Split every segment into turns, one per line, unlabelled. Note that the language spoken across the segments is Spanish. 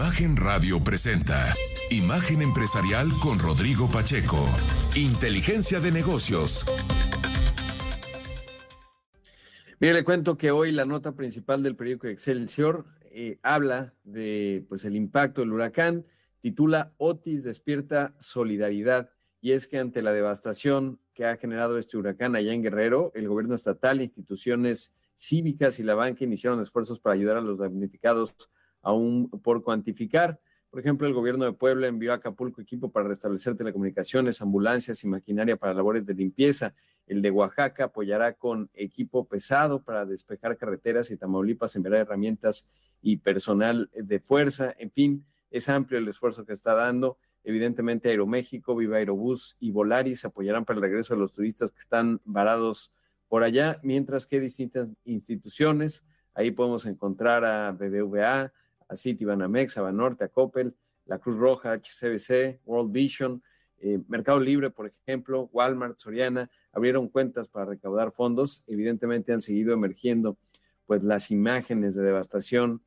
Imagen Radio presenta Imagen Empresarial con Rodrigo Pacheco. Inteligencia de negocios.
Mire, le cuento que hoy la nota principal del periódico Excelsior eh, habla de pues el impacto del huracán, titula Otis despierta solidaridad y es que ante la devastación que ha generado este huracán allá en Guerrero, el gobierno estatal, instituciones cívicas y la banca iniciaron esfuerzos para ayudar a los damnificados aún por cuantificar. Por ejemplo, el gobierno de Puebla envió a Acapulco equipo para restablecer telecomunicaciones, ambulancias y maquinaria para labores de limpieza. El de Oaxaca apoyará con equipo pesado para despejar carreteras y Tamaulipas enviará herramientas y personal de fuerza. En fin, es amplio el esfuerzo que está dando. Evidentemente, Aeroméxico, Viva Aerobús y Volaris apoyarán para el regreso de los turistas que están varados por allá, mientras que distintas instituciones, ahí podemos encontrar a BBVA, a Citibanamex, a Banorte, a Coppel, la Cruz Roja, HCBC, World Vision, eh, Mercado Libre, por ejemplo, Walmart, Soriana, abrieron cuentas para recaudar fondos. Evidentemente han seguido emergiendo pues las imágenes de devastación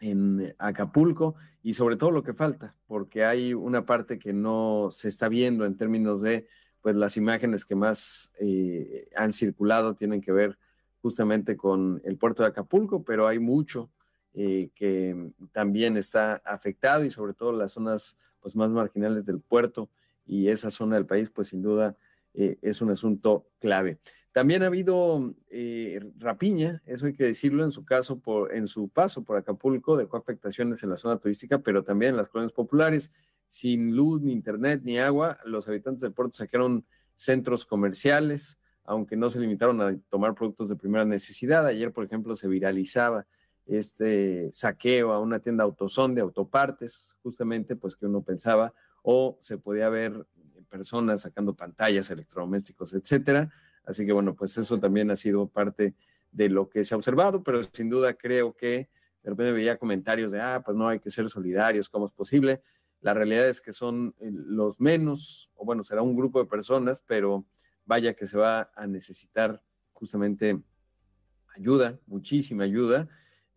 en Acapulco y sobre todo lo que falta, porque hay una parte que no se está viendo en términos de pues las imágenes que más eh, han circulado tienen que ver justamente con el puerto de Acapulco, pero hay mucho eh, que también está afectado y sobre todo las zonas pues, más marginales del puerto y esa zona del país, pues sin duda eh, es un asunto clave. También ha habido eh, rapiña, eso hay que decirlo, en su caso, por, en su paso por Acapulco, dejó afectaciones en la zona turística, pero también en las colonias populares. Sin luz, ni internet, ni agua, los habitantes del puerto saquearon centros comerciales, aunque no se limitaron a tomar productos de primera necesidad. Ayer, por ejemplo, se viralizaba este saqueo a una tienda autosón de autopartes, justamente pues que uno pensaba, o se podía ver personas sacando pantallas, electrodomésticos, etcétera. Así que bueno, pues eso también ha sido parte de lo que se ha observado, pero sin duda creo que de repente veía comentarios de, ah, pues no hay que ser solidarios, ¿cómo es posible? La realidad es que son eh, los menos, o bueno, será un grupo de personas, pero vaya que se va a necesitar justamente ayuda, muchísima ayuda,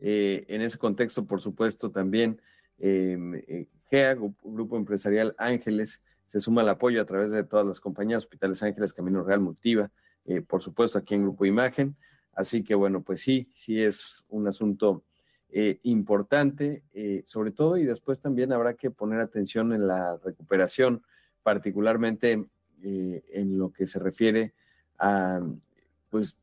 eh, en ese contexto, por supuesto, también em, eh, GEA, Grupo Empresarial Ángeles, se suma al apoyo a través de todas las compañías, Hospitales Ángeles, Camino Real, Multiva, eh, por supuesto aquí en Grupo Imagen. Así que bueno, pues sí, sí es un asunto importante, sobre todo, y después también habrá que poner atención en la recuperación, particularmente en lo que se refiere a, pues,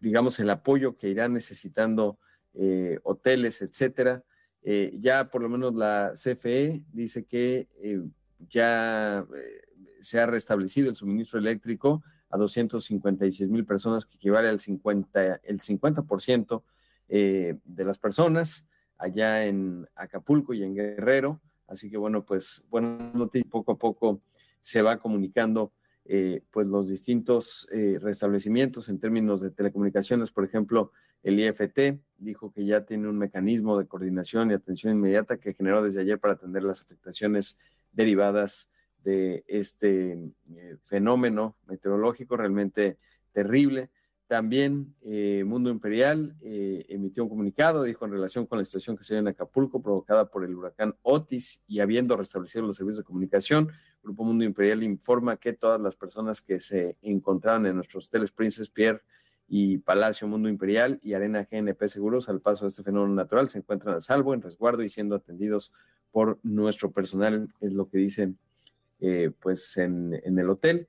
digamos, el apoyo que irá necesitando eh, hoteles, etcétera. Eh, ya por lo menos la CFE dice que eh, ya se ha restablecido el suministro eléctrico a 256 mil personas, que equivale al 50, el 50% de las personas allá en Acapulco y en Guerrero. Así que bueno, pues buenas noticias, poco a poco se va comunicando pues los distintos restablecimientos en términos de telecomunicaciones, por ejemplo, el IFT dijo que ya tiene un mecanismo de coordinación y atención inmediata que generó desde ayer para atender las afectaciones derivadas de este eh, fenómeno meteorológico realmente terrible. También eh, Mundo Imperial eh, emitió un comunicado, dijo en relación con la situación que se dio en Acapulco provocada por el huracán Otis y habiendo restablecido los servicios de comunicación, Grupo Mundo Imperial informa que todas las personas que se encontraban en nuestros hoteles Princess Pierre y Palacio Mundo Imperial y Arena GNP Seguros al paso de este fenómeno natural se encuentran a salvo, en resguardo y siendo atendidos por nuestro personal, es lo que dicen eh, pues en, el hotel.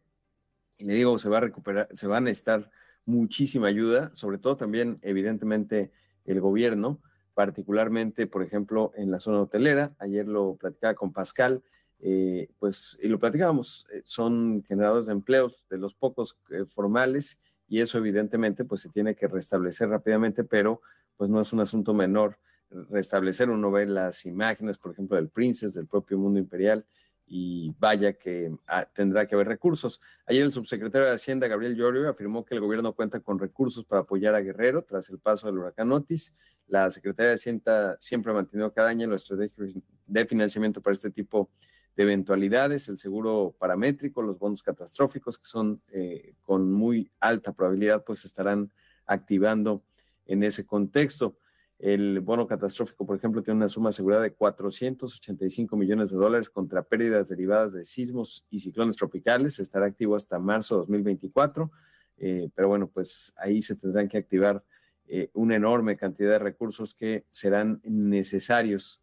Y le digo, se va a recuperar, se van a necesitar muchísima ayuda, sobre todo también evidentemente el gobierno, particularmente, por ejemplo, en la zona hotelera. Ayer lo platicaba con Pascal, eh, pues, y lo platicábamos, eh, son generadores de empleos de los pocos formales y eso evidentemente pues se tiene que restablecer rápidamente, pero pues no es un asunto menor restablecer. Uno ve las imágenes, por ejemplo, del Princess, del propio mundo imperial, y vaya que ah, tendrá que haber recursos. Ayer el subsecretario de Hacienda, Gabriel Llorio, afirmó que el gobierno cuenta con recursos para apoyar a Guerrero tras el paso del huracán Otis. La Secretaría de Hacienda siempre ha mantenido cada año la estrategia de financiamiento para este tipo de de eventualidades, el seguro paramétrico, los bonos catastróficos, que son eh, con muy alta probabilidad, pues estarán activando en ese contexto. El bono catastrófico, por ejemplo, tiene una suma asegurada de 485 millones de dólares contra pérdidas derivadas de sismos y ciclones tropicales. Estará activo hasta marzo de 2024, eh, pero bueno, pues ahí se tendrán que activar eh, una enorme cantidad de recursos que serán necesarios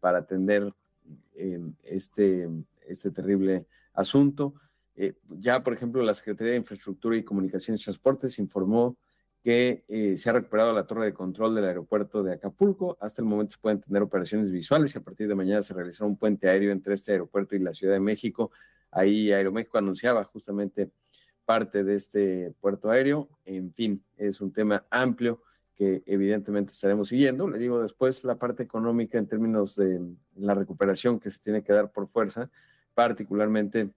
para atender este, este terrible asunto. ya, por ejemplo, la Secretaría de Infraestructura y Comunicaciones y Transportes informó que eh, se ha recuperado la torre de control del aeropuerto de Acapulco. Hasta el momento se pueden tener operaciones visuales y a partir de mañana se realizará un puente aéreo entre este aeropuerto y la Ciudad de México. Ahí Aeroméxico anunciaba justamente parte de este puerto aéreo. En fin, es un tema amplio que evidentemente estaremos siguiendo. Le digo después la parte económica en términos de la recuperación que se tiene que dar por fuerza, particularmente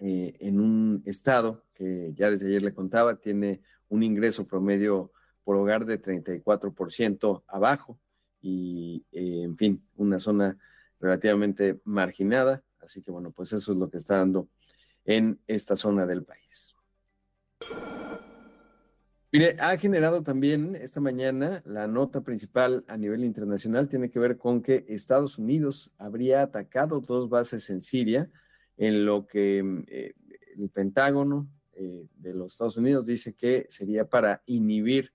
eh, en un estado que ya desde ayer le contaba, tiene un ingreso promedio por hogar de 34% abajo y, eh, en fin, una zona relativamente marginada. Así que, bueno, pues eso es lo que está dando en esta zona del país. Mire, ha generado también esta mañana la nota principal a nivel internacional, tiene que ver con que Estados Unidos habría atacado dos bases en Siria, en lo que eh, el Pentágono eh, de los Estados Unidos dice que sería para inhibir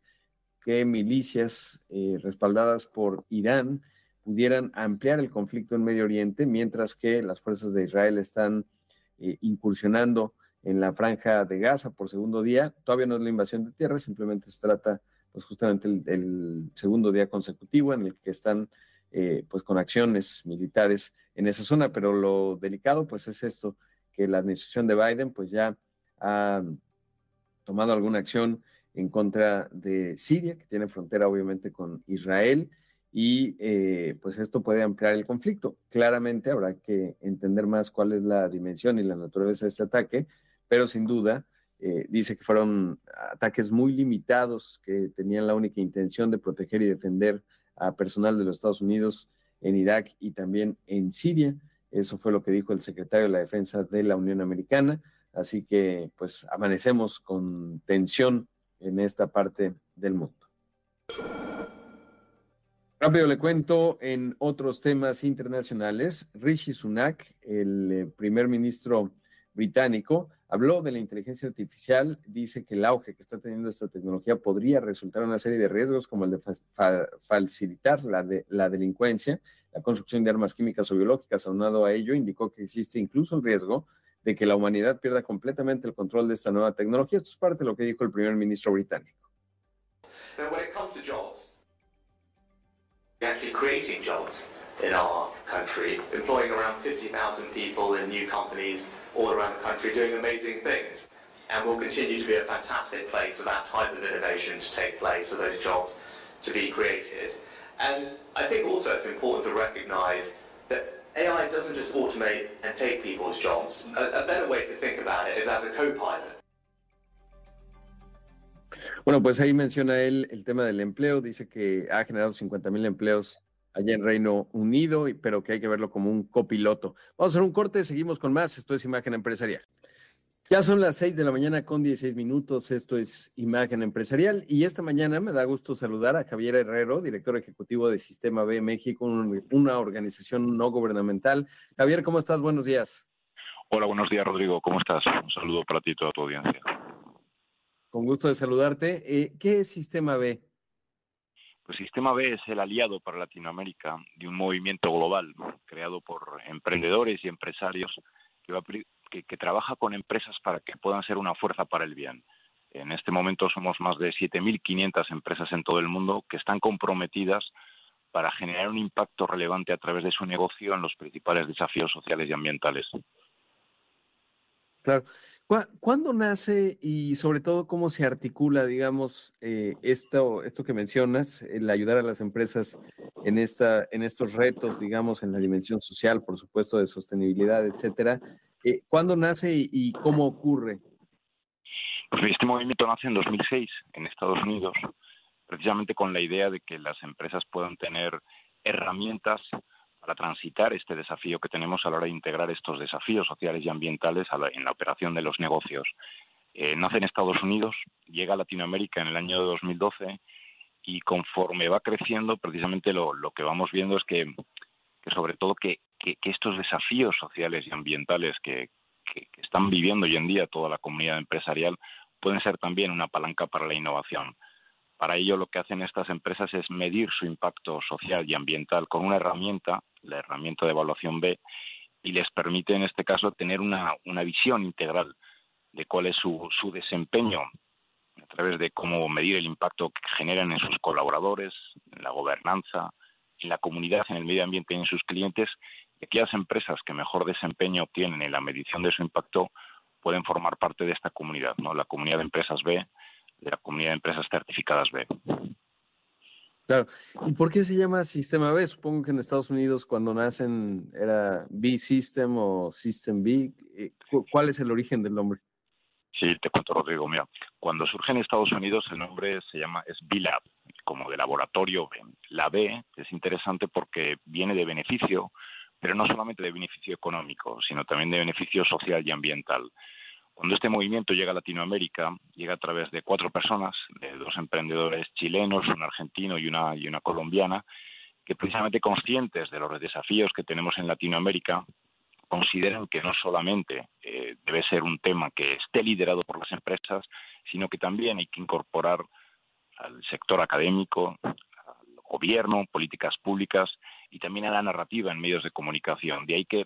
que milicias eh, respaldadas por Irán pudieran ampliar el conflicto en Medio Oriente, mientras que las fuerzas de Israel están eh, incursionando en la franja de Gaza por segundo día. Todavía no es la invasión de tierra, simplemente se trata pues justamente el, segundo día consecutivo en el que están pues con acciones militares en esa zona, pero lo delicado pues es esto, que la administración de Biden pues ya ha tomado alguna acción en contra de Siria, que tiene frontera obviamente con Israel, y eh, pues esto puede ampliar el conflicto. Claramente habrá que entender más cuál es la dimensión y la naturaleza de este ataque, pero sin duda eh, dice que fueron ataques muy limitados que tenían la única intención de proteger y defender a personal de los Estados Unidos en Irak y también en Siria. Eso fue lo que dijo el secretario de la Defensa de la Unión Americana. Así que pues amanecemos con tensión en esta parte del mundo. Rápido le cuento en otros temas internacionales. Rishi Sunak, el eh, primer ministro británico, habló de la inteligencia artificial, dice que el auge que está teniendo esta tecnología podría resultar una serie de riesgos como el de facilitar la, de, la delincuencia, la construcción de armas químicas o biológicas. Aunado a ello, indicó que existe incluso el riesgo de que la humanidad pierda completamente el control de esta nueva tecnología. Esto es parte de lo que dijo el primer ministro británico.
In our country, employing around 50,000 people in new companies all around the country doing amazing things. And will continue to be a fantastic place for that type of innovation to take place, for those jobs to be created. And I think also it's important to recognize that AI doesn't just automate and take people's jobs. A, a better way to think about it is as a co-pilot.
Bueno, pues ahí menciona él el tema del empleo, dice que ha generado 50 mil empleos allá en Reino Unido, pero que hay que verlo como un copiloto. Vamos a hacer un corte, seguimos con más, esto es Imagen Empresarial. Ya son las 6 de la mañana con 16 minutos. Esto es Imagen Empresarial. Y esta mañana me da gusto saludar a Javier Herrero, director ejecutivo de Sistema B México, una organización no gubernamental. Javier, ¿cómo estás? Buenos días.
Hola, buenos días, Rodrigo. ¿Cómo estás? Un saludo para ti y toda tu audiencia.
Con gusto de saludarte. Eh, ¿Qué es Sistema B?
Pues Sistema B es el aliado para Latinoamérica de un movimiento global creado por emprendedores y empresarios que va a que, trabaja con empresas para que puedan ser una fuerza para el bien. En este momento somos más de 7.500 empresas en todo el mundo que están comprometidas para generar un impacto relevante a través de su negocio en los principales desafíos sociales y ambientales.
Claro. ¿Cuándo nace y sobre todo cómo se articula, digamos, eh, esto, esto que mencionas, el ayudar a las empresas en, esta, en estos retos, digamos, en la dimensión social, por supuesto, de sostenibilidad, etcétera, eh, ¿Cuándo nace y, cómo ocurre?
Pues este movimiento nace en 2006 en Estados Unidos, precisamente con la idea de que las empresas puedan tener herramientas para transitar este desafío que tenemos a la hora de integrar estos desafíos sociales y ambientales en la operación de los negocios. Eh, nace en Estados Unidos, llega a Latinoamérica en el año 2012 y conforme va creciendo, precisamente lo, que vamos viendo es que, sobre todo que, estos desafíos sociales y ambientales que, están viviendo hoy en día toda la comunidad empresarial pueden ser también una palanca para la innovación. Para ello lo que hacen estas empresas es medir su impacto social y ambiental con una herramienta, la herramienta de evaluación B, y les permite en este caso tener una, visión integral de cuál es su, su desempeño a través de cómo medir el impacto que generan en sus colaboradores, en la gobernanza, en la comunidad, en el medio ambiente y en sus clientes. Y aquellas empresas que mejor desempeño obtienen en la medición de su impacto pueden formar parte de esta comunidad, ¿no? La comunidad de empresas B, de la comunidad de empresas certificadas B.
Claro. ¿Y por qué se llama Sistema B? Supongo que en Estados Unidos cuando nacen era B System o System B. Eh, ¿Cuál es el origen del nombre?
Sí, te cuento, Rodrigo. Mira, cuando surge en Estados Unidos el nombre se llama es B-Lab, como de laboratorio B. La B es interesante porque viene de beneficio, pero no solamente de beneficio económico, sino también de beneficio social y ambiental. Cuando este movimiento llega a Latinoamérica, llega a través de cuatro personas, de dos emprendedores chilenos, un argentino y una, y una colombiana, que precisamente conscientes de los desafíos que tenemos en Latinoamérica, consideran que no solamente eh, debe ser un tema que esté liderado por las empresas, sino que también hay que incorporar al sector académico, al gobierno, políticas públicas y también a la narrativa en medios de comunicación. De ahí que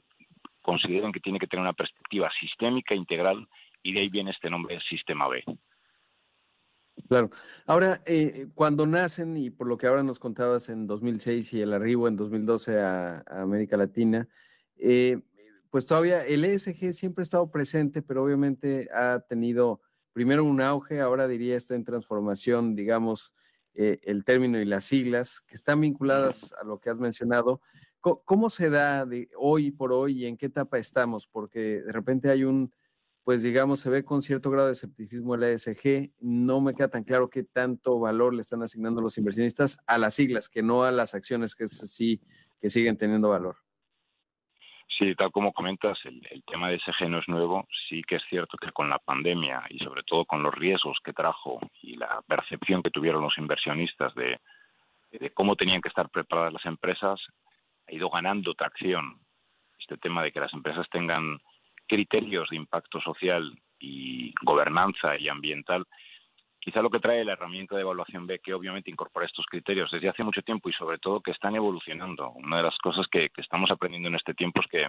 consideran que tiene que tener una perspectiva sistémica, integral, y de ahí viene este nombre Sistema B.
Claro. Ahora, eh, cuando nacen, y por lo que ahora nos contabas en 2006 y el arribo en 2012 a, a América Latina, eh, pues todavía el ESG siempre ha estado presente, pero obviamente ha tenido primero un auge, ahora diría está en transformación, digamos, eh, el término y las siglas, que están vinculadas a lo que has mencionado. ¿Cómo, se da de hoy por hoy y en qué etapa estamos? Porque de repente hay un, pues digamos, se ve con cierto grado de escepticismo el ESG. No me queda tan claro qué tanto valor le están asignando los inversionistas a las siglas, que no a las acciones que sí, que siguen teniendo valor.
Sí, tal como comentas, el, tema de SG no es nuevo. Sí que es cierto que con la pandemia y sobre todo con los riesgos que trajo y la percepción que tuvieron los inversionistas de, cómo tenían que estar preparadas las empresas, ha ido ganando tracción. Este tema de que las empresas tengan criterios de impacto social y gobernanza y ambiental Quizá lo que trae la herramienta de evaluación B, que obviamente incorpora estos criterios desde hace mucho tiempo y sobre todo que están evolucionando. Una de las cosas que, estamos aprendiendo en este tiempo es que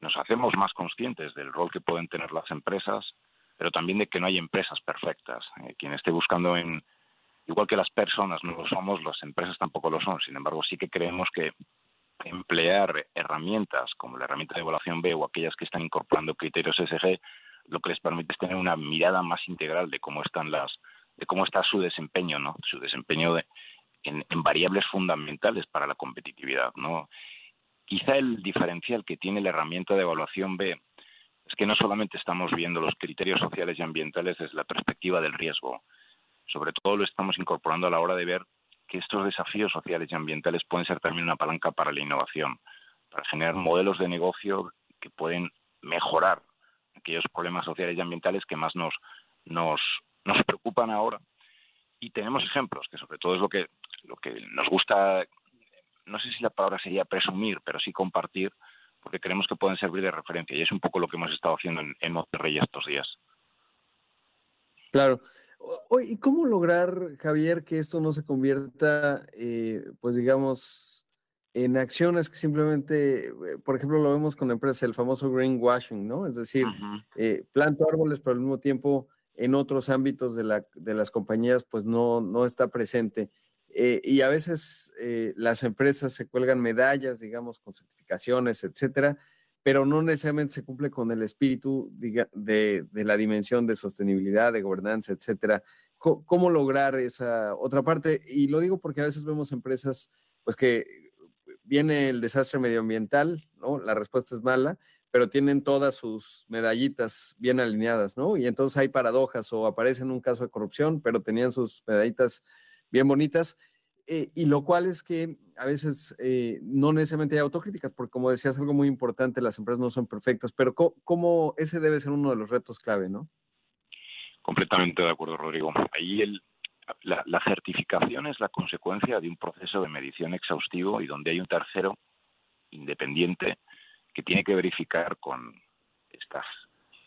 nos hacemos más conscientes del rol que pueden tener las empresas, pero también de que no hay empresas perfectas. Eh, quien esté buscando en, igual que las personas no lo somos, las empresas tampoco lo son. Sin embargo, sí que creemos que emplear herramientas como la herramienta de evaluación B o aquellas que están incorporando criterios SG lo que les permite es tener una mirada más integral de cómo están las de cómo está su desempeño, ¿no? Su desempeño de, en, variables fundamentales para la competitividad, ¿no? Quizá el diferencial que tiene la herramienta de evaluación B es que no solamente estamos viendo los criterios sociales y ambientales desde la perspectiva del riesgo, sobre todo lo estamos incorporando a la hora de ver que estos desafíos sociales y ambientales pueden ser también una palanca para la innovación, para generar modelos de negocio que pueden mejorar aquellos problemas sociales y ambientales que más nos, nos, nos preocupan ahora. Y tenemos ejemplos, que sobre todo es lo que, lo que nos gusta, no sé si la palabra sería presumir, pero sí compartir, porque creemos que pueden servir de referencia. Y es un poco lo que hemos estado haciendo en, en Monterrey estos días.
Claro. ¿Y cómo lograr, Javier, que esto no se convierta, eh, pues digamos, en acciones que simplemente, eh, por ejemplo, lo vemos con empresas, el famoso greenwashing, ¿no? Es decir, eh, planto árboles, pero al mismo tiempo en otros ámbitos de, la, de las compañías, pues no, no está presente. Eh, y a veces las empresas se cuelgan medallas, digamos, con certificaciones, etcétera, pero no necesariamente se cumple con el espíritu de, de la dimensión de sostenibilidad, de gobernanza, etcétera. ¿Cómo, lograr esa otra parte? Y lo digo porque a veces vemos empresas, pues que viene el desastre medioambiental, ¿no? La respuesta es mala, pero tienen todas sus medallitas bien alineadas, ¿no? Y entonces hay paradojas o aparecen un caso de corrupción, pero tenían sus medallitas bien bonitas. Eh, y lo cual es que a veces eh, no necesariamente hay autocríticas, porque como decías, algo muy importante, las empresas no son perfectas, pero ¿cómo, ese debe ser uno de los retos clave, ¿no?
Completamente de acuerdo, Rodrigo. Ahí el, la, certificación es la consecuencia de un proceso de medición exhaustivo y donde hay un tercero independiente que tiene que verificar con estas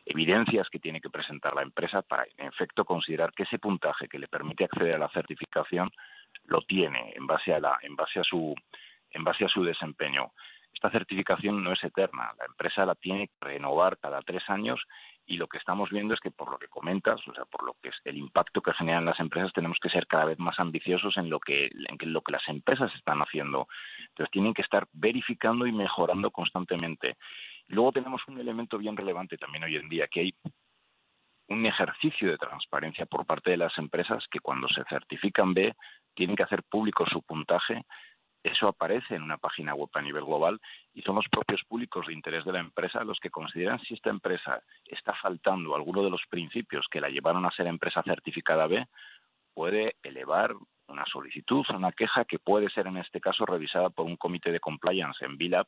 evidencias que tiene que presentar la empresa para, en efecto, considerar que ese puntaje que le permite acceder a la certificación lo tiene en base a la, en base a su, en base a su desempeño. Esta certificación no es eterna, la empresa la tiene que renovar cada tres años y lo que estamos viendo es que por lo que comentas, o sea, por lo que es el impacto que generan las empresas, tenemos que ser cada vez más ambiciosos en lo que en lo que las empresas están haciendo. Entonces tienen que estar verificando y mejorando constantemente. Luego tenemos un elemento bien relevante también hoy en día que hay un ejercicio de transparencia por parte de las empresas que cuando se certifican B tienen que hacer público su puntaje eso aparece en una página web a nivel global y son los propios públicos de interés de la empresa los que consideran si esta empresa está faltando alguno de los principios que la llevaron a ser empresa certificada B, puede elevar una solicitud, una queja que puede ser en este caso revisada por un comité de compliance en BILAB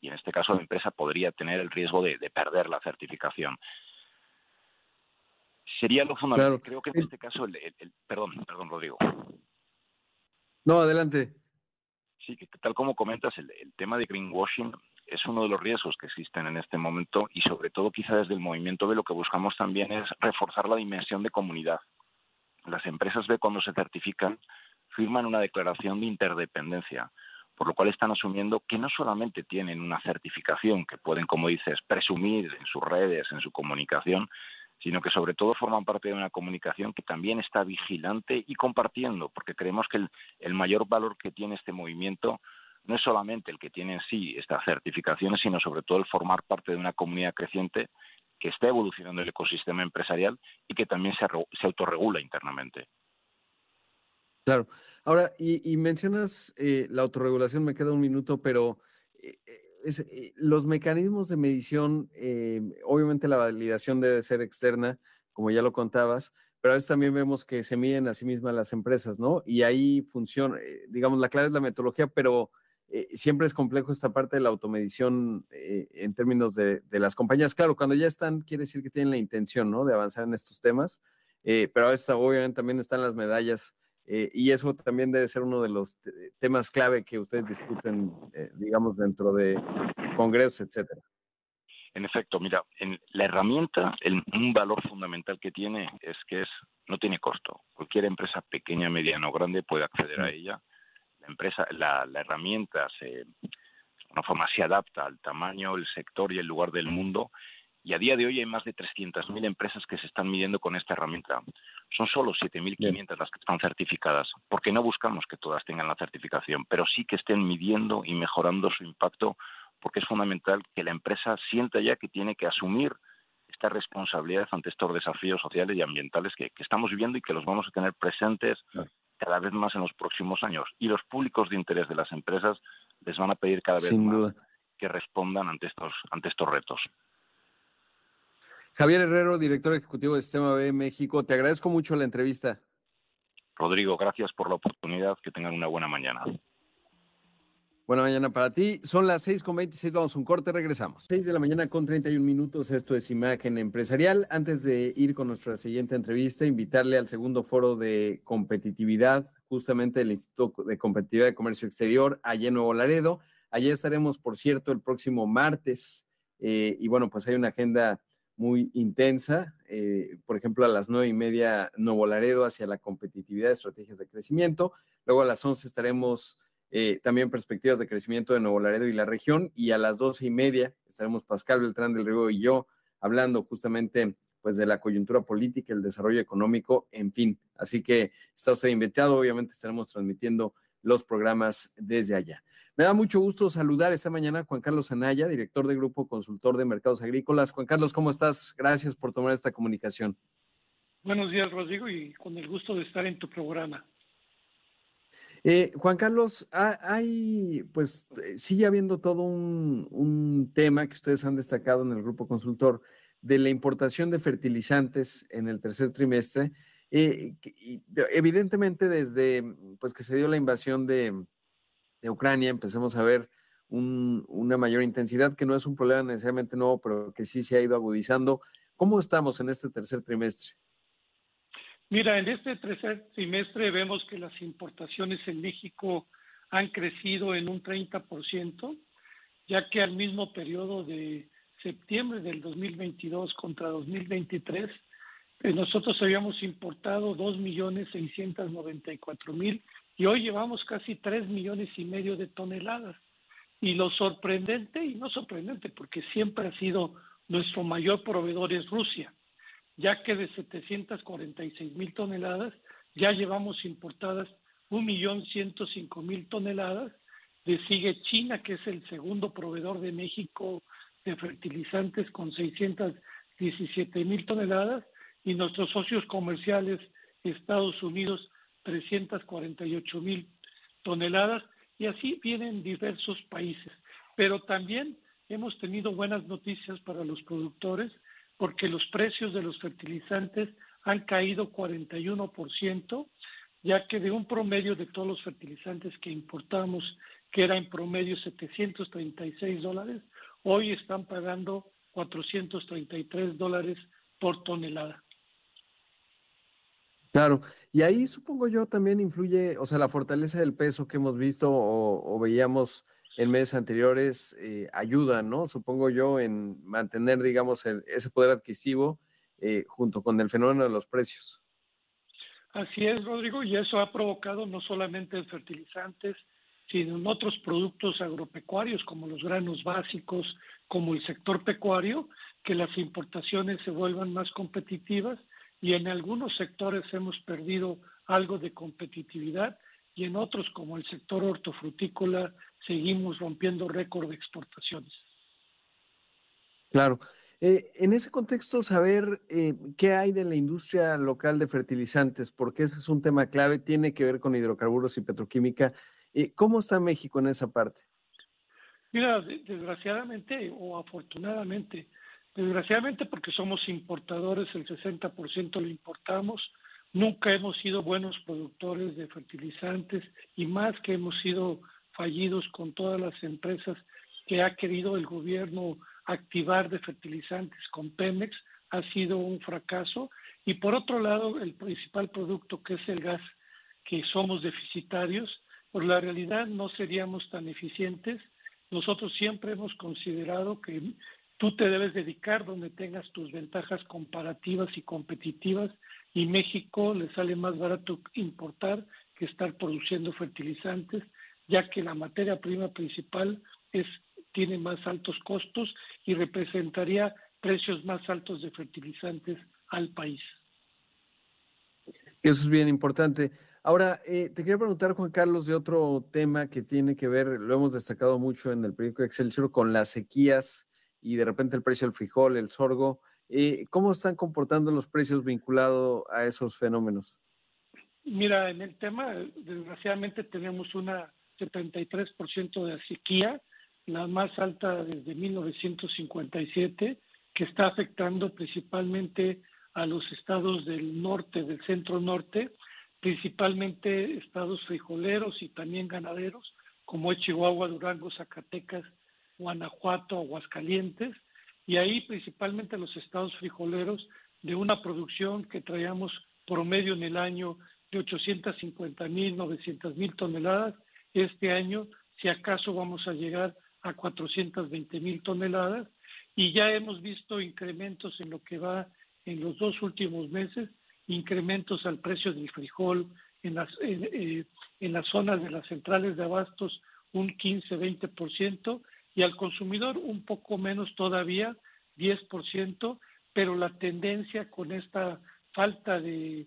y en este caso la empresa podría tener el riesgo de, perder la certificación. Sería lo fundamental. Creo que en este caso, el, perdón, perdón, Rodrigo.
No, adelante.
Sí, que tal como comentas, el, tema de greenwashing es uno de los riesgos que existen en este momento y sobre todo quizá desde el movimiento B lo que buscamos también es reforzar la dimensión de comunidad. Las empresas B cuando se certifican firman una declaración de interdependencia, por lo cual están asumiendo que no solamente tienen una certificación que pueden, como dices, presumir en sus redes, en su comunicación, sino que sobre todo forman parte de una comunicación que también está vigilante y compartiendo, porque creemos que el, mayor valor que tiene este movimiento no es solamente el que tiene en sí estas certificaciones, sino sobre todo el formar parte de una comunidad creciente que está evolucionando el ecosistema empresarial y que también se, se autorregula internamente.
Claro. Ahora, y, mencionas eh, la autorregulación, me queda un minuto, pero eh, eh, los mecanismos de medición, eh, obviamente la validación debe ser externa, como ya lo contabas, pero a veces también vemos que se miden a sí mismas las empresas, ¿no? Y ahí funciona, eh, digamos, la clave es la metodología, pero siempre es complejo esta parte de la automedición en términos de, de, las compañías. Claro, cuando ya están, quiere decir que tienen la intención, ¿no? De avanzar en estos temas, pero a veces obviamente también están las medallas eh, y eso también debe ser uno de los temas clave que ustedes discuten, eh, digamos, dentro de congresos, etcétera.
En efecto, mira, en la herramienta, el, un valor fundamental que tiene es que es no tiene costo. Cualquier empresa pequeña, mediana o grande puede acceder a ella. La empresa, la, la herramienta se, de una forma se adapta al tamaño, el sector y el lugar del mundo y a día de hoy hay más de 300.000 empresas que se están midiendo con esta herramienta. Son solo 7.500 las que están certificadas, porque no buscamos que todas tengan la certificación, pero sí que estén midiendo y mejorando su impacto, porque es fundamental que la empresa sienta ya que tiene que asumir esta responsabilidad ante estos desafíos sociales y ambientales que, estamos viviendo y que los vamos a tener presentes cada vez más en los próximos años. Y los públicos de interés de las empresas les van a pedir cada vez más que respondan ante estos, ante estos retos.
Javier Herrero, director ejecutivo de Sistema B México, te agradezco mucho la entrevista.
Rodrigo, gracias por la oportunidad. Que tengan una buena mañana.
Buena mañana para ti. Son las 6.26, vamos a un corte, regresamos. 6 de la mañana con 31 minutos, esto es Imagen Empresarial. Antes de ir con nuestra siguiente entrevista, invitarle al segundo foro de competitividad, justamente el Instituto de Competitividad de Comercio Exterior, allá en Nuevo Laredo. Allí estaremos, por cierto, el próximo martes. Eh, y bueno, pues hay una agenda muy intensa. Eh, por ejemplo, a las nueve y media, Nuevo Laredo hacia la competitividad, estrategias de crecimiento. Luego a las once estaremos eh, también perspectivas de crecimiento de Nuevo Laredo y la región. Y a las doce y media estaremos Pascal Beltrán del Río y yo hablando justamente pues de la coyuntura política, el desarrollo económico, en fin. Así que está usted invitado, obviamente estaremos transmitiendo los programas desde allá. Me da mucho gusto saludar esta mañana a Juan Carlos Anaya, director de Grupo Consultor de Mercados Agrícolas. Juan Carlos, ¿cómo estás? Gracias por tomar esta comunicación.
Buenos días, Rodrigo, y con el gusto de estar en tu programa.
Eh, Juan Carlos, hay, pues, sigue habiendo todo un, tema que ustedes han destacado en el Grupo Consultor de la importación de fertilizantes en el tercer trimestre. Eh, evidentemente, desde pues, que se dio la invasión de, de Ucrania empecemos a ver una mayor intensidad, que no es un problema necesariamente nuevo, pero que sí se ha ido agudizando. ¿Cómo estamos en este tercer trimestre?
Mira, en este tercer trimestre vemos que las importaciones en México han crecido en un 30%, ya que al mismo periodo de septiembre del 2022 contra 2023, eh, nosotros habíamos importado 2.694.000 y hoy llevamos casi 3 millones y medio de toneladas. Y lo sorprendente, y no sorprendente, porque siempre ha sido nuestro mayor proveedor es Rusia, ya que de 746 mil toneladas ya llevamos importadas 1.105.000 toneladas. Le sigue China, que es el segundo proveedor de México de fertilizantes con 617 mil toneladas y nuestros socios comerciales Estados Unidos 348 mil toneladas y así vienen diversos países. Pero también hemos tenido buenas noticias para los productores porque los precios de los fertilizantes han caído 41%, ya que de un promedio de todos los fertilizantes que importamos, que era en promedio 736 dólares, hoy están pagando 433 dólares por tonelada.
Claro, y ahí supongo yo también influye, o sea, la fortaleza del peso que hemos visto o, veíamos en meses anteriores eh, ayuda, ¿no? Supongo yo en mantener, digamos, ese poder adquisitivo eh, junto con el fenómeno de los precios.
Así es, Rodrigo, y eso ha provocado no solamente en fertilizantes, sino en otros productos agropecuarios como los granos básicos, como el sector pecuario, que las importaciones se vuelvan más competitivas y en algunos sectores hemos perdido algo de competitividad y en otros como el sector hortofrutícola seguimos rompiendo récord de exportaciones.
Claro. Eh, en ese contexto, saber eh, qué hay de la industria local de fertilizantes, porque ese es un tema clave, tiene que ver con hidrocarburos y petroquímica. Eh, ¿Cómo está México en esa parte?
Mira, desgraciadamente o afortunadamente, Desgraciadamente porque somos importadores, el 60% lo importamos, nunca hemos sido buenos productores de fertilizantes y más que hemos sido fallidos con todas las empresas que ha querido el gobierno activar de fertilizantes con Pemex, ha sido un fracaso. Y por otro lado, el principal producto que es el gas, que somos deficitarios, por la realidad no seríamos tan eficientes. Nosotros siempre hemos considerado que tú te debes dedicar donde tengas tus ventajas comparativas y competitivas y México le sale más barato importar que estar produciendo fertilizantes, ya que la materia prima principal es tiene más altos costos y representaría precios más altos de fertilizantes al país.
Eso es bien importante. Ahora, eh, te quería preguntar, Juan Carlos, de otro tema que tiene que ver, lo hemos destacado mucho en el periódico Excelsior, con las sequías y de repente el precio del frijol, el sorgo. Eh, ¿Cómo están comportando los precios vinculados a esos fenómenos?
Mira, en el tema, desgraciadamente tenemos una 73% de sequía, la más alta desde 1957, que está afectando principalmente a los estados del norte, del centro norte, principalmente estados frijoleros y también ganaderos, como Chihuahua, Durango, Zacatecas Guanajuato, Aguascalientes, y ahí principalmente los estados frijoleros de una producción que traíamos promedio en el año de 850 mil, 900 mil toneladas. Este año, si acaso, vamos a llegar a 420 mil toneladas y ya hemos visto incrementos en lo que va en los dos últimos meses, incrementos al precio del frijol en las, en, eh, en las zonas de las centrales de abastos un 15-20% y al consumidor un poco menos todavía, 10%, pero la tendencia con esta falta de,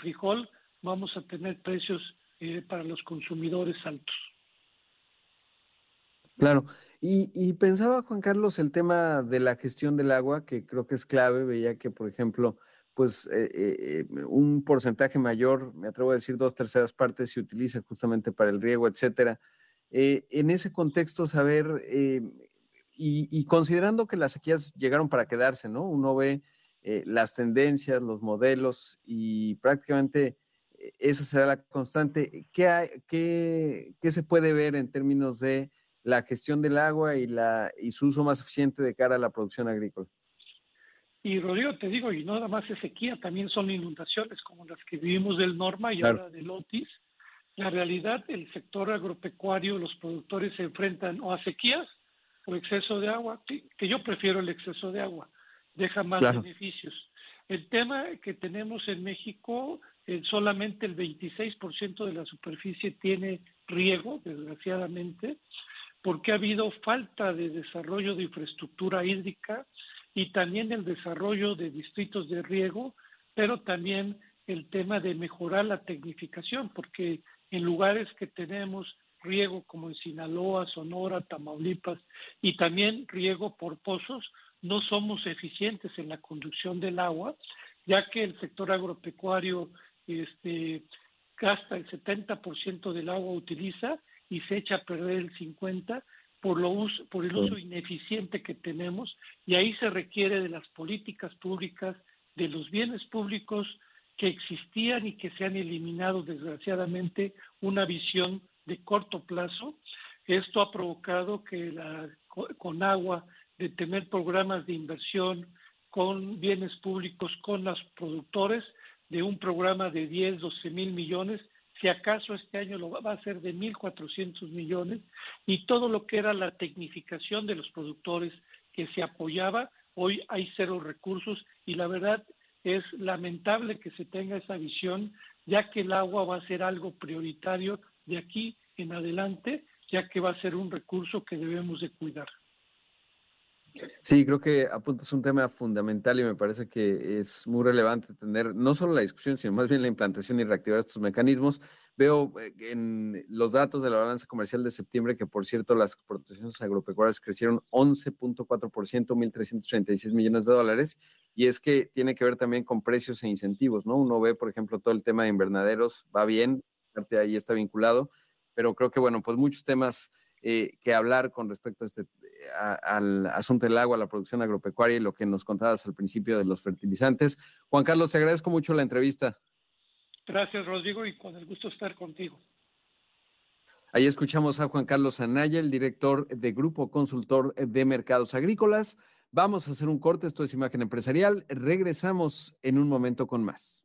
frijol, vamos a tener precios eh, para los consumidores altos.
Claro, y, pensaba Juan Carlos el tema de la gestión del agua, que creo que es clave, veía que, por ejemplo, pues eh, eh, un porcentaje mayor, me atrevo a decir dos terceras partes, se utiliza justamente para el riego, etcétera. Eh, en ese contexto, saber, eh, y, considerando que las sequías llegaron para quedarse, ¿no? Uno ve eh, las tendencias, los modelos y prácticamente esa será la constante. ¿Qué, qué, qué se puede ver en términos de la gestión del agua y, la, y su uso más eficiente de cara a la producción agrícola?
Y Rodrigo, te digo, y no nada más es sequía, también son inundaciones como las que vivimos del Norma y ahora del Otis. La realidad, el sector agropecuario, los productores se enfrentan o a sequías o exceso de agua, que yo prefiero el exceso de agua, deja más beneficios. El tema que tenemos en México, eh, solamente el 26% de la superficie tiene riego, desgraciadamente, porque ha habido falta de desarrollo de infraestructura hídrica y también el desarrollo de distritos de riego, pero también el tema de mejorar la tecnificación, porque en lugares que tenemos riego como en Sinaloa, Sonora, Tamaulipas y también riego por pozos, no somos eficientes en la conducción del agua, ya que el sector agropecuario este, gasta el 70% del agua utiliza y se echa a perder el 50% por, lo uso, por el uso ineficiente que tenemos y ahí se requiere de las políticas públicas, de los bienes públicos que existían y que se han eliminado desgraciadamente una visión de corto plazo. Esto ha provocado que la, con agua de tener programas de inversión con bienes públicos con los productores de un programa de 10, 12 mil millones si acaso este año lo va a ser de 1.400 millones, y todo lo que era la tecnificación de los productores que se apoyaba, hoy hay cero recursos y la verdad es lamentable que se tenga esa visión, ya que el agua va a ser algo prioritario de aquí en adelante, ya que va a ser un recurso que debemos de cuidar.
Sí, creo que apuntas un tema fundamental y me parece que es muy relevante tener no solo la discusión, sino más bien la implantación y reactivar estos mecanismos. Veo eh, en los datos de la balanza comercial de septiembre que, por cierto, las exportaciones agropecuarias crecieron 11.4%, 1.336 millones de dólares, y es que tiene que ver también con precios e incentivos, ¿no? Uno ve, por ejemplo, todo el tema de invernaderos, va bien, parte ahí está vinculado, pero creo que, bueno, pues muchos temas eh, que hablar con respecto a este, al asunto del agua, la producción agropecuaria y lo que nos contabas al principio de los fertilizantes. Juan Carlos, te agradezco mucho la entrevista.
Gracias, Rodrigo, y con el gusto estar contigo.
Ahí escuchamos a Juan Carlos Anaya, el director de Grupo Consultor de Mercados Agrícolas. Vamos a hacer un corte, esto es Imagen Empresarial. Regresamos en un momento con más.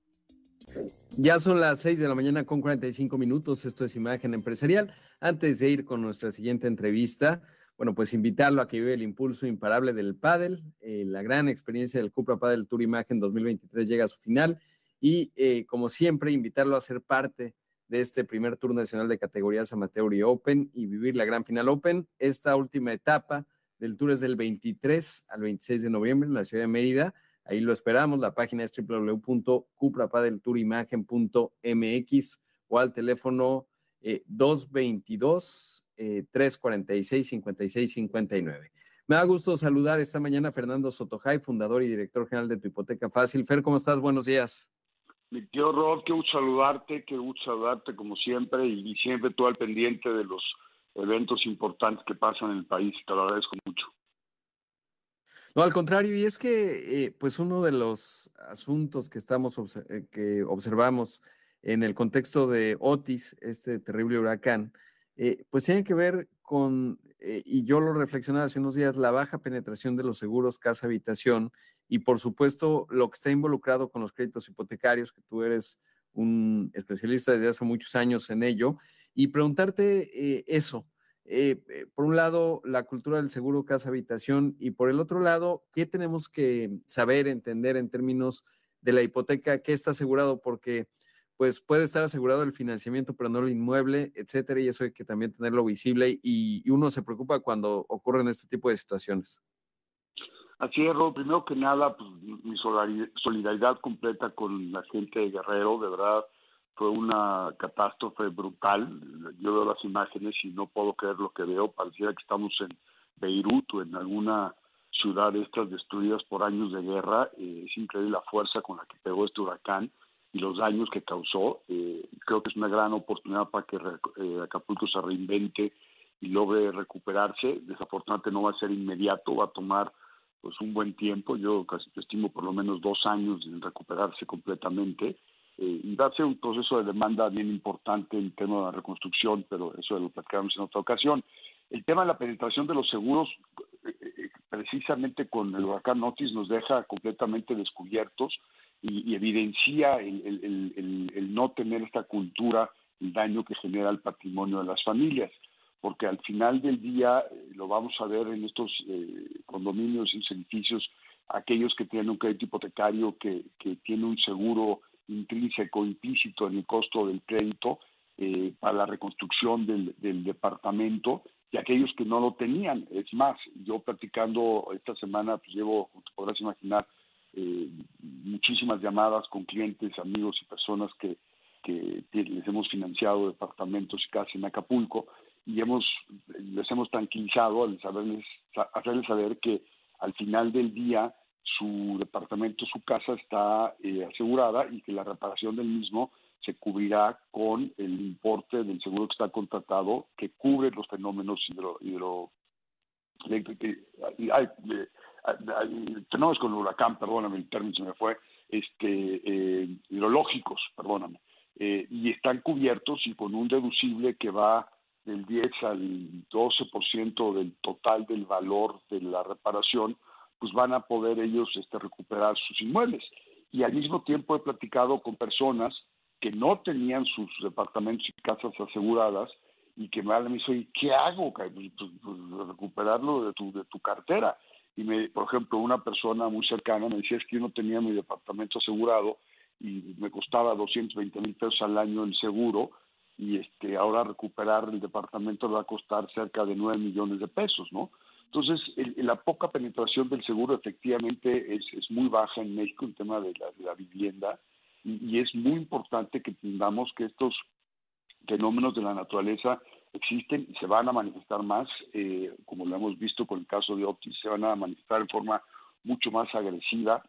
Ya son las 6 de la mañana con 45 minutos. Esto es Imagen Empresarial. Antes de ir con nuestra siguiente entrevista, bueno, pues invitarlo a que vive el impulso imparable del pádel. Eh, la gran experiencia del Cupra Padel Tour Imagen 2023 llega a su final y, eh, como siempre, invitarlo a ser parte de este primer Tour Nacional de categorías Amateur y Open y vivir la gran final Open. Esta última etapa del Tour es del 23 al 26 de noviembre en la ciudad de Mérida. Ahí lo esperamos. La página es www.cuprapadeltourimagen.mx o al teléfono 222-346-5659. Eh, Me da gusto saludar esta mañana a Fernando Sotojay, fundador y director general de Tu Hipoteca Fácil. Fer, ¿cómo estás? Buenos días.
Mi tío Rod, qué gusto saludarte, qué gusto saludarte como siempre y siempre tú al pendiente de los eventos importantes que pasan en el país. Te lo agradezco mucho.
No, al contrario, y es que eh, pues uno de los asuntos que estamos eh, que observamos en el contexto de Otis, este terrible huracán, eh, pues tiene que ver con, y yo lo reflexionaba hace unos días, la baja penetración de los seguros casa-habitación y por supuesto lo que está involucrado con los créditos hipotecarios, que tú eres un especialista desde hace muchos años en ello, y preguntarte eso, eh, eh, por un lado, la cultura del seguro casa-habitación y por el otro lado, ¿qué tenemos que saber, entender en términos de la hipoteca? ¿Qué está asegurado? Porque pues puede estar asegurado el financiamiento, pero no el inmueble, etcétera, y eso hay que también tenerlo visible y, uno se preocupa cuando ocurren este tipo de situaciones.
Así es, Rob. Primero que nada, pues, mi solidaridad completa con la gente de Guerrero, de verdad fue una catástrofe brutal. Yo veo las imágenes y no puedo creer lo que veo. Pareciera que estamos en Beirut o en alguna ciudad de estas destruidas por años de guerra. Eh, es increíble la fuerza con la que pegó este huracán y los daños que causó. Eh, creo que es una gran oportunidad para que eh, Acapulco se reinvente y logre recuperarse. Desafortunadamente no va a ser inmediato, va a tomar pues un buen tiempo. Yo casi estimo por lo menos dos años en recuperarse completamente eh, y va a ser un proceso de demanda bien importante en tema de la reconstrucción, pero eso lo platicamos en otra ocasión. El tema de la penetración de los seguros, eh, eh, precisamente con el huracán Otis nos deja completamente descubiertos y, evidencia el, no tener esta cultura, el daño que genera el patrimonio de las familias, porque al final del día eh, lo vamos a ver en estos eh, condominios y edificios, aquellos que tienen un crédito hipotecario que, que tiene un seguro intrínseco, implícito en el costo del crédito eh, para la reconstrucción del, del departamento y aquellos que no lo tenían. Es más, yo platicando esta semana, pues llevo, te podrás imaginar, eh, muchísimas llamadas con clientes, amigos y personas que, que les hemos financiado departamentos y casas en Acapulco y hemos les hemos tranquilizado al saberles hacerles saber que al final del día su departamento, su casa está eh, asegurada y que la reparación del mismo se cubrirá con el importe del seguro que está contratado que cubre los fenómenos hidro, hidro fenómenos con el huracán, perdóname, el término se me fue, este, eh, hidrológicos, perdóname, eh, y están cubiertos y con un deducible que va del 10 al 12% del total del valor de la reparación, pues van a poder ellos este, recuperar sus inmuebles. Y al mismo tiempo he platicado con personas que no tenían sus departamentos y casas aseguradas y que me dicen, ¿qué hago? Pues, pues, pues, recuperarlo de tu, de tu cartera. Y, me, por ejemplo, una persona muy cercana me decía, es que yo no tenía mi departamento asegurado y me costaba 220 mil pesos al año el seguro y este ahora recuperar el departamento le va a costar cerca de 9 millones de pesos, ¿no? Entonces, la poca penetración del seguro efectivamente es, es muy baja en México en tema de la, vivienda y, es muy importante que entendamos que estos fenómenos de la naturaleza existen y se van a manifestar más, eh, como lo hemos visto con el caso de Otis, se van a manifestar en forma mucho más agresiva,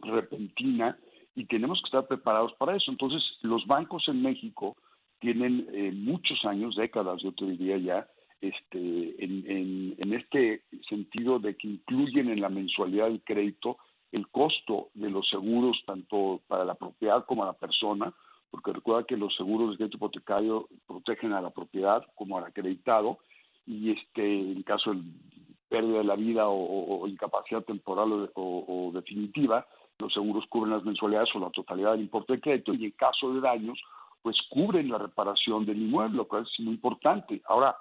repentina, y tenemos que estar preparados para eso. Entonces, los bancos en México tienen eh, muchos años, décadas, yo te diría ya, este, en, en, este sentido de que incluyen en la mensualidad del crédito el costo de los seguros tanto para la propiedad como la persona, porque recuerda que los seguros de crédito hipotecario protegen a la propiedad como al acreditado y este en caso de pérdida de la vida o, incapacidad temporal o, definitiva, los seguros cubren las mensualidades o la totalidad del importe de crédito y en caso de daños, pues cubren la reparación del inmueble, lo cual es muy importante. Ahora,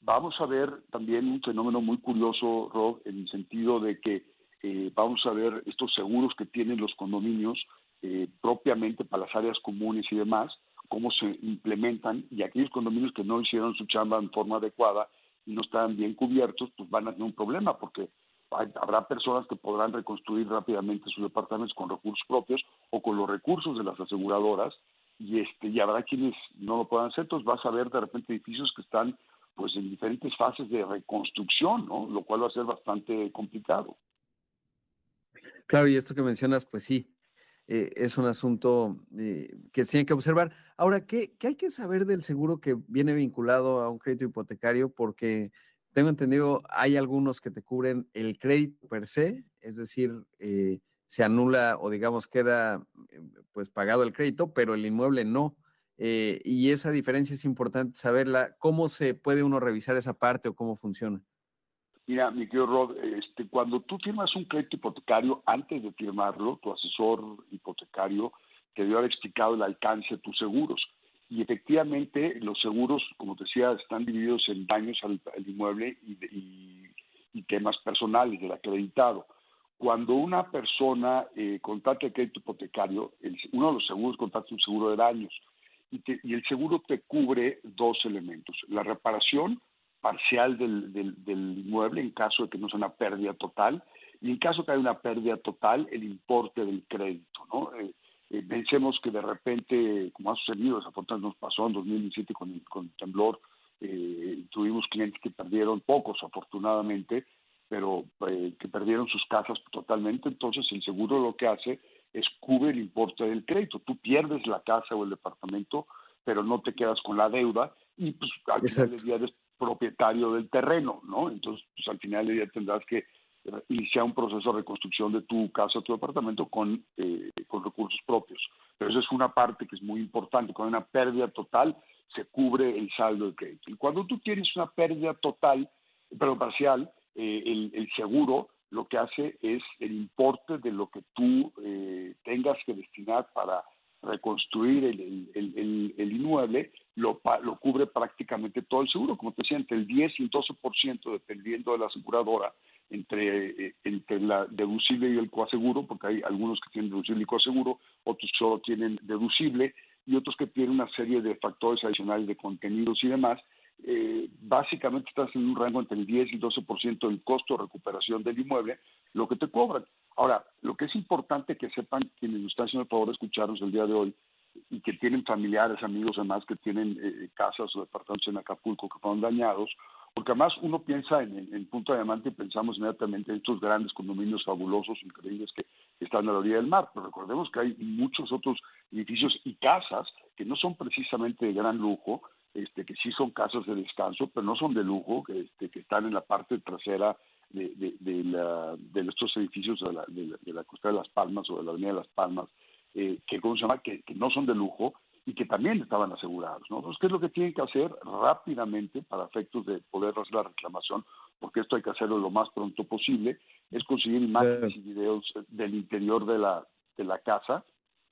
vamos a ver también un fenómeno muy curioso, Rob, en el sentido de que eh, vamos a ver estos seguros que tienen los condominios eh, propiamente para las áreas comunes y demás, cómo se implementan y aquellos condominios que no hicieron su chamba en forma adecuada y no están bien cubiertos, pues van a tener un problema porque habrá personas que podrán reconstruir rápidamente sus departamentos con recursos propios o con los recursos de las aseguradoras y este y habrá quienes no lo puedan hacer, entonces vas a ver de repente edificios que están pues en diferentes fases de reconstrucción, ¿no? Lo cual va a ser bastante complicado.
Claro, y esto que mencionas, pues sí, eh, es un asunto eh, que se tiene que observar. Ahora, ¿qué, ¿qué, hay que saber del seguro que viene vinculado a un crédito hipotecario? Porque tengo entendido, hay algunos que te cubren el crédito per se, es decir, eh, se anula o digamos queda pues pagado el crédito, pero el inmueble no. Eh, y esa diferencia es importante saberla. ¿Cómo se puede uno revisar esa parte o cómo funciona?
Mira, mi querido Rod, este, cuando tú firmas un crédito hipotecario, antes de firmarlo, tu asesor hipotecario te debe haber explicado el alcance de tus seguros. Y efectivamente, los seguros, como te decía, están divididos en daños al, inmueble y, temas personales del acreditado. Cuando una persona eh, contrata el crédito hipotecario, uno de los seguros contrata un seguro de daños y, el seguro te cubre dos elementos. La reparación parcial del, del, inmueble en caso de que no sea una pérdida total y en caso de que haya una pérdida total, el importe del crédito. ¿no? Eh, eh, pensemos que de repente, como ha sucedido, desafortunadamente nos pasó en 2017 con, con el temblor, eh, tuvimos clientes que perdieron, pocos afortunadamente, pero que perdieron sus casas totalmente, entonces el seguro lo que hace es cubre el importe del crédito. Tú pierdes la casa o el departamento, pero no te quedas con la deuda y pues al final del día propietario del terreno, ¿no? Entonces, pues al final del día tendrás que iniciar un proceso de reconstrucción de tu casa tu departamento con, eh, con recursos propios. Pero eso es una parte que es muy importante. Con una pérdida total se cubre el saldo del crédito. Y cuando tú tienes una pérdida total, pero parcial, eh, el, seguro lo que hace es el importe de lo que tú eh, tengas que destinar para reconstruir el, inmueble, lo, lo, cubre prácticamente todo el seguro, como te decía, entre el 10 y el 12%, dependiendo de la aseguradora, entre, eh, entre la deducible y el coaseguro, porque hay algunos que tienen deducible y coaseguro, otros solo tienen deducible, y otros que tienen una serie de factores adicionales de contenidos y demás, eh, básicamente estás en un rango entre el 10 y el 12% del costo de recuperación del inmueble, lo que te cobran. Ahora, lo que es importante que sepan quienes nos están haciendo el favor de escucharnos el día de hoy y que tienen familiares, amigos, además que tienen eh, casas o departamentos en Acapulco que fueron dañados, porque además uno piensa en, en, Punta Diamante y pensamos inmediatamente en estos grandes condominios fabulosos, increíbles que están a la orilla del mar, pero recordemos que hay muchos otros edificios y casas que no son precisamente de gran lujo, este, que sí son casas de descanso, pero no son de lujo, este, que están en la parte trasera de, de, de, la, de estos edificios de la, de, la, costa de Las Palmas o de la avenida de Las Palmas, eh, que, ¿cómo se llama? Que, que, no son de lujo y que también estaban asegurados. ¿no? Entonces, ¿qué es lo que tienen que hacer rápidamente para efectos de poder hacer la reclamación? Porque esto hay que hacerlo lo más pronto posible, es conseguir imágenes y videos del interior de la, de la casa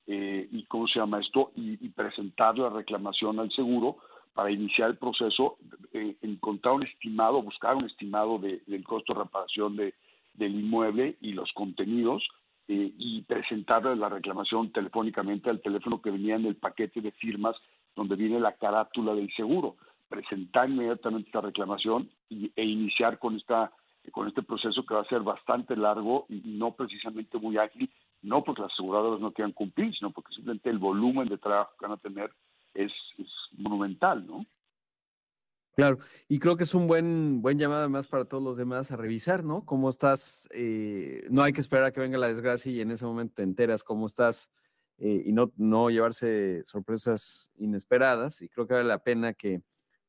eh, y, ¿cómo se llama esto? Y, y presentar la reclamación al seguro para iniciar el proceso, eh, encontrar un estimado, buscar un estimado de, del costo de reparación de, del inmueble y los contenidos eh, y presentar la reclamación telefónicamente al teléfono que venía en el paquete de firmas donde viene la carátula del seguro. Presentar inmediatamente esta reclamación y, e iniciar con esta con este proceso que va a ser bastante largo y no precisamente muy ágil, no porque las aseguradoras no quieran cumplir, sino porque simplemente el volumen de trabajo que van a tener es, monumental, ¿no?
Claro, y creo que es un buen, buen llamado además para todos los demás a revisar, ¿no? Cómo estás, eh, no hay que esperar a que venga la desgracia y en ese momento te enteras cómo estás eh, y no, no llevarse sorpresas inesperadas. Y creo que vale la pena que,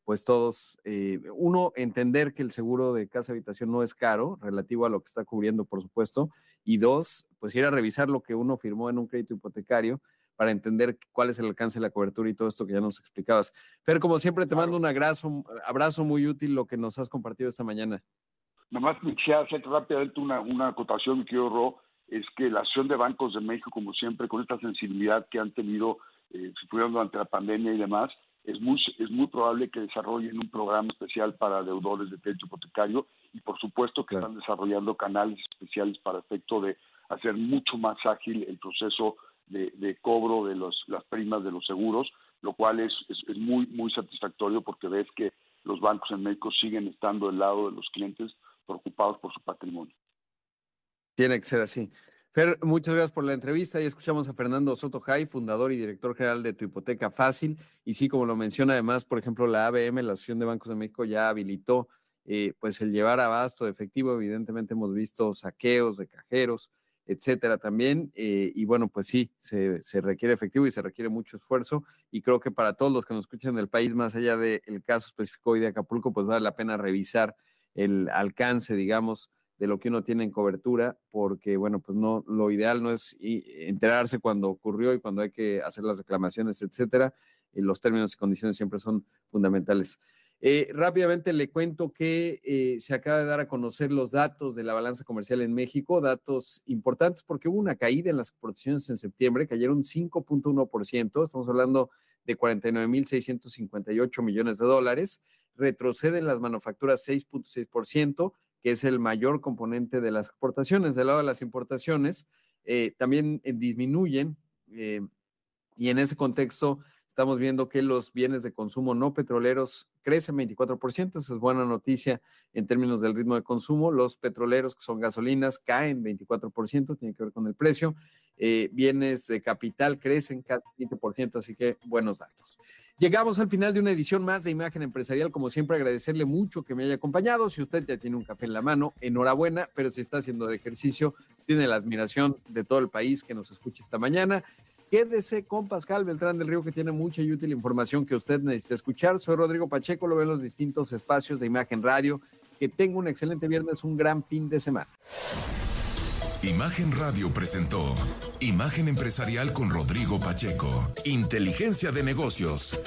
pues todos, eh, uno, entender que el seguro de casa habitación no es caro, relativo a lo que está cubriendo, por supuesto, y dos, pues ir a revisar lo que uno firmó en un crédito hipotecario para entender cuál es el alcance de la cobertura y todo esto que ya nos explicabas. Fer, como siempre, te mando un abrazo, abrazo muy útil lo que nos has compartido esta mañana.
Nomás quisiera hacer rápidamente una, una acotación, mi querido Ro, es que la acción de bancos de México, como siempre, con esta sensibilidad que han tenido, eh, durante la pandemia y demás, es muy, es muy probable que desarrollen un programa especial para deudores de crédito hipotecario y por supuesto que están desarrollando canales especiales para efecto de hacer mucho más ágil el proceso de, cobro de los, las primas de los seguros, lo cual es, es, muy, muy satisfactorio porque ves que los bancos en México siguen estando del lado de los clientes preocupados por su patrimonio.
Tiene que ser así. Fer, muchas gracias por la entrevista y escuchamos a Fernando Soto Jai, fundador y director general de Tu Hipoteca Fácil. Y sí, como lo menciona además, por ejemplo, la ABM, la Asociación de Bancos de México, ya habilitó eh, pues el llevar abasto de efectivo. Evidentemente hemos visto saqueos de cajeros, etcétera también. Eh, y bueno, pues sí, se, requiere efectivo y se requiere mucho esfuerzo. Y creo que para todos los que nos escuchan en el país, más allá del caso específico hoy de Acapulco, pues vale la pena revisar el alcance, digamos, de lo que uno tiene en cobertura, porque bueno, pues no, lo ideal no es enterarse cuando ocurrió y cuando hay que hacer las reclamaciones, etcétera. Y los términos y condiciones siempre son fundamentales. Eh, rápidamente le cuento que eh, se acaba de dar a conocer los datos de la balanza comercial en México, datos importantes porque hubo una caída en las exportaciones en septiembre, cayeron 5.1%, estamos hablando de 49.658 millones de dólares, retroceden las manufacturas 6.6%, que es el mayor componente de las exportaciones. Del lado de las importaciones, eh, también disminuyen y en ese contexto Estamos viendo que los bienes de consumo no petroleros crecen 24%, esa es buena noticia en términos del ritmo de consumo. Los petroleros, que son gasolinas, caen 24%, tiene que ver con el precio. Eh, bienes de capital crecen casi 20%, así que buenos datos. Llegamos al final de una edición más de Imagen Empresarial. Como siempre, agradecerle mucho que me haya acompañado. Si usted ya tiene un café en la mano, enhorabuena, pero si está haciendo de ejercicio, tiene la admiración de todo el país que nos escucha esta mañana. Quédese con Pascal Beltrán del Río, que tiene mucha y útil información que usted necesita escuchar. Soy Rodrigo Pacheco, lo ve en los distintos espacios de Imagen Radio. Que tenga un excelente viernes, un gran fin de semana.
Imagen Radio presentó Imagen Empresarial con Rodrigo Pacheco. Inteligencia de negocios.